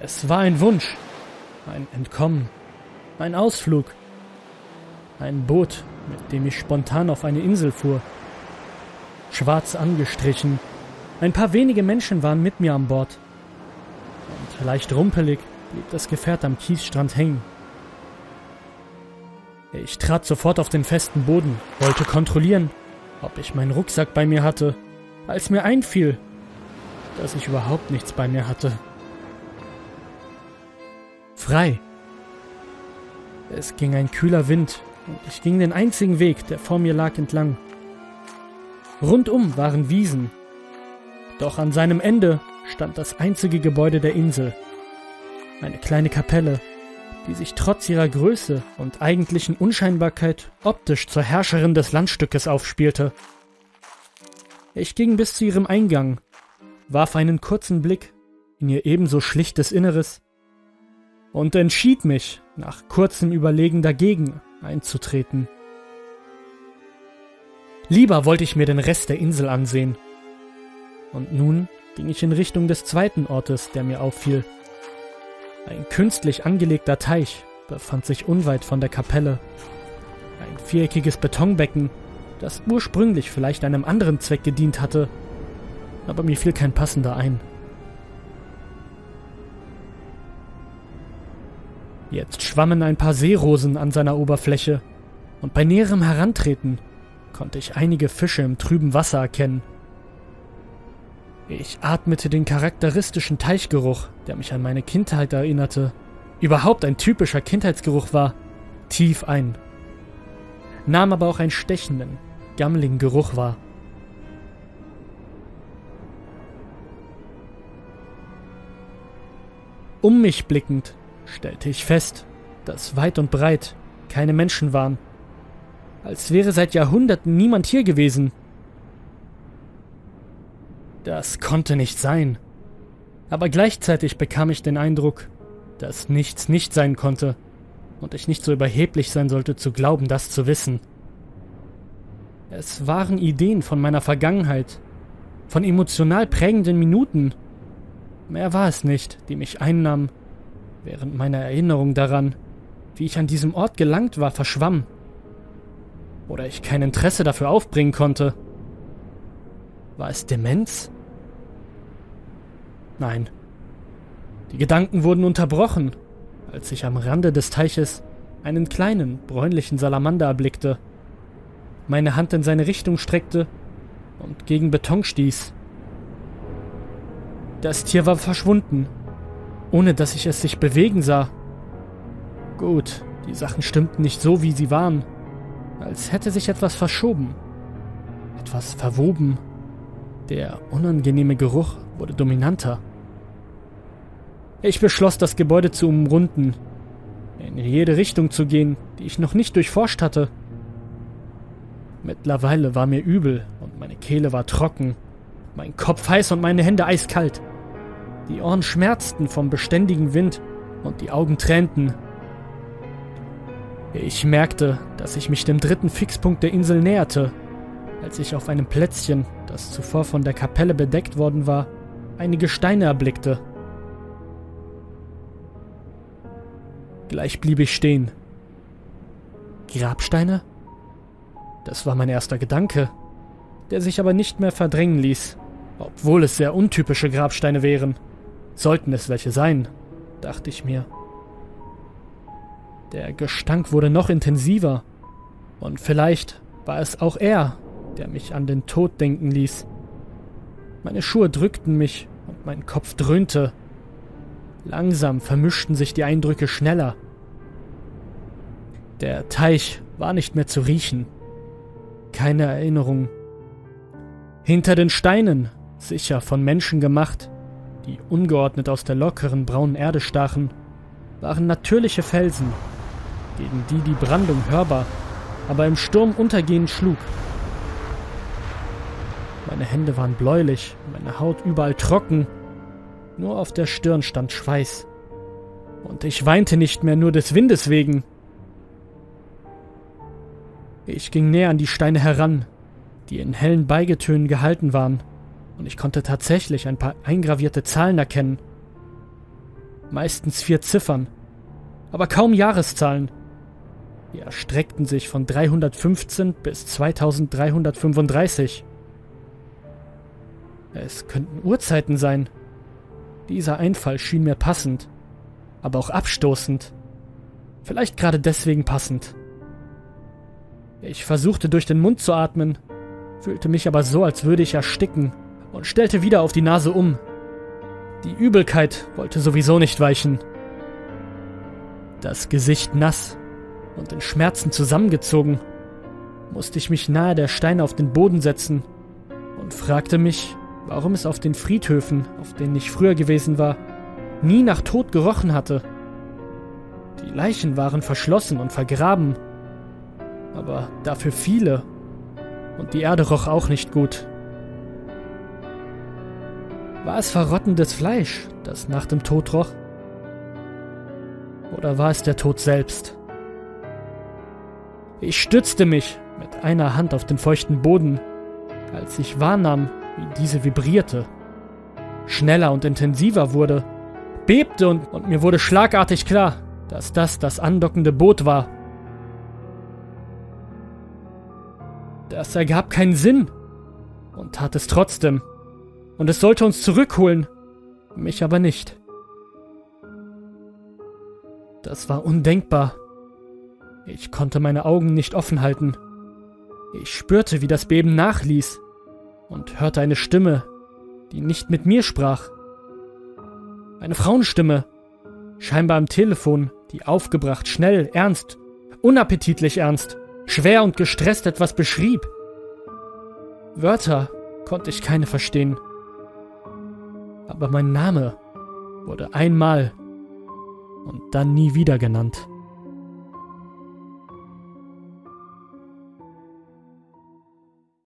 Es war ein Wunsch, ein Entkommen, ein Ausflug, ein Boot, mit dem ich spontan auf eine Insel fuhr. Schwarz angestrichen, ein paar wenige Menschen waren mit mir an Bord. Und leicht rumpelig blieb das Gefährt am Kiesstrand hängen. Ich trat sofort auf den festen Boden, wollte kontrollieren, ob ich meinen Rucksack bei mir hatte, als mir einfiel, dass ich überhaupt nichts bei mir hatte. Frei. Es ging ein kühler Wind und ich ging den einzigen Weg, der vor mir lag, entlang. Rundum waren Wiesen, doch an seinem Ende stand das einzige Gebäude der Insel. Eine kleine Kapelle, die sich trotz ihrer Größe und eigentlichen Unscheinbarkeit optisch zur Herrscherin des Landstückes aufspielte. Ich ging bis zu ihrem Eingang, warf einen kurzen Blick in ihr ebenso schlichtes Inneres und entschied mich, nach kurzem Überlegen dagegen einzutreten. Lieber wollte ich mir den Rest der Insel ansehen. Und nun ging ich in Richtung des zweiten Ortes, der mir auffiel. Ein künstlich angelegter Teich befand sich unweit von der Kapelle. Ein viereckiges Betonbecken, das ursprünglich vielleicht einem anderen Zweck gedient hatte, aber mir fiel kein passender ein. Jetzt schwammen ein paar Seerosen an seiner Oberfläche, und bei näherem Herantreten konnte ich einige Fische im trüben Wasser erkennen. Ich atmete den charakteristischen Teichgeruch, der mich an meine Kindheit erinnerte, überhaupt ein typischer Kindheitsgeruch war, tief ein, nahm aber auch einen stechenden, gammligen Geruch wahr. Um mich blickend stellte ich fest, dass weit und breit keine Menschen waren, als wäre seit Jahrhunderten niemand hier gewesen. Das konnte nicht sein. Aber gleichzeitig bekam ich den Eindruck, dass nichts nicht sein konnte und ich nicht so überheblich sein sollte zu glauben, das zu wissen. Es waren Ideen von meiner Vergangenheit, von emotional prägenden Minuten. Mehr war es nicht, die mich einnahmen, während meine Erinnerung daran, wie ich an diesem Ort gelangt war, verschwamm. Oder ich kein Interesse dafür aufbringen konnte. War es Demenz? Nein. Die Gedanken wurden unterbrochen, als ich am Rande des Teiches einen kleinen, bräunlichen Salamander erblickte, meine Hand in seine Richtung streckte und gegen Beton stieß. Das Tier war verschwunden, ohne dass ich es sich bewegen sah. Gut, die Sachen stimmten nicht so, wie sie waren, als hätte sich etwas verschoben, etwas verwoben der unangenehme Geruch wurde dominanter. Ich beschloss, das Gebäude zu umrunden, in jede Richtung zu gehen, die ich noch nicht durchforscht hatte. Mittlerweile war mir übel und meine Kehle war trocken, mein Kopf heiß und meine Hände eiskalt. Die Ohren schmerzten vom beständigen Wind und die Augen tränten. Ich merkte, dass ich mich dem dritten Fixpunkt der Insel näherte als ich auf einem Plätzchen, das zuvor von der Kapelle bedeckt worden war, einige Steine erblickte. Gleich blieb ich stehen. Grabsteine? Das war mein erster Gedanke, der sich aber nicht mehr verdrängen ließ, obwohl es sehr untypische Grabsteine wären. Sollten es welche sein, dachte ich mir. Der Gestank wurde noch intensiver, und vielleicht war es auch er, der mich an den Tod denken ließ. Meine Schuhe drückten mich und mein Kopf dröhnte. Langsam vermischten sich die Eindrücke schneller. Der Teich war nicht mehr zu riechen. Keine Erinnerung. Hinter den Steinen, sicher von Menschen gemacht, die ungeordnet aus der lockeren braunen Erde stachen, waren natürliche Felsen, gegen die die Brandung hörbar, aber im Sturm untergehend schlug. Meine Hände waren bläulich, meine Haut überall trocken. Nur auf der Stirn stand Schweiß. Und ich weinte nicht mehr nur des Windes wegen. Ich ging näher an die Steine heran, die in hellen Beigetönen gehalten waren, und ich konnte tatsächlich ein paar eingravierte Zahlen erkennen. meistens vier Ziffern, aber kaum Jahreszahlen. Die erstreckten sich von 315 bis 2335. Es könnten Uhrzeiten sein. Dieser Einfall schien mir passend, aber auch abstoßend. Vielleicht gerade deswegen passend. Ich versuchte durch den Mund zu atmen, fühlte mich aber so, als würde ich ersticken und stellte wieder auf die Nase um. Die Übelkeit wollte sowieso nicht weichen. Das Gesicht nass und in Schmerzen zusammengezogen, musste ich mich nahe der Steine auf den Boden setzen und fragte mich, warum es auf den Friedhöfen, auf denen ich früher gewesen war, nie nach Tod gerochen hatte. Die Leichen waren verschlossen und vergraben, aber dafür viele, und die Erde roch auch nicht gut. War es verrottendes Fleisch, das nach dem Tod roch? Oder war es der Tod selbst? Ich stützte mich mit einer Hand auf den feuchten Boden, als ich wahrnahm, wie diese vibrierte, schneller und intensiver wurde, bebte und, und mir wurde schlagartig klar, dass das das andockende Boot war. Das ergab keinen Sinn und tat es trotzdem und es sollte uns zurückholen, mich aber nicht. Das war undenkbar. Ich konnte meine Augen nicht offen halten. Ich spürte, wie das Beben nachließ und hörte eine Stimme, die nicht mit mir sprach. Eine Frauenstimme, scheinbar am Telefon, die aufgebracht, schnell, ernst, unappetitlich ernst, schwer und gestresst etwas beschrieb. Wörter konnte ich keine verstehen aber mein Name wurde einmal und dann nie wieder genannt.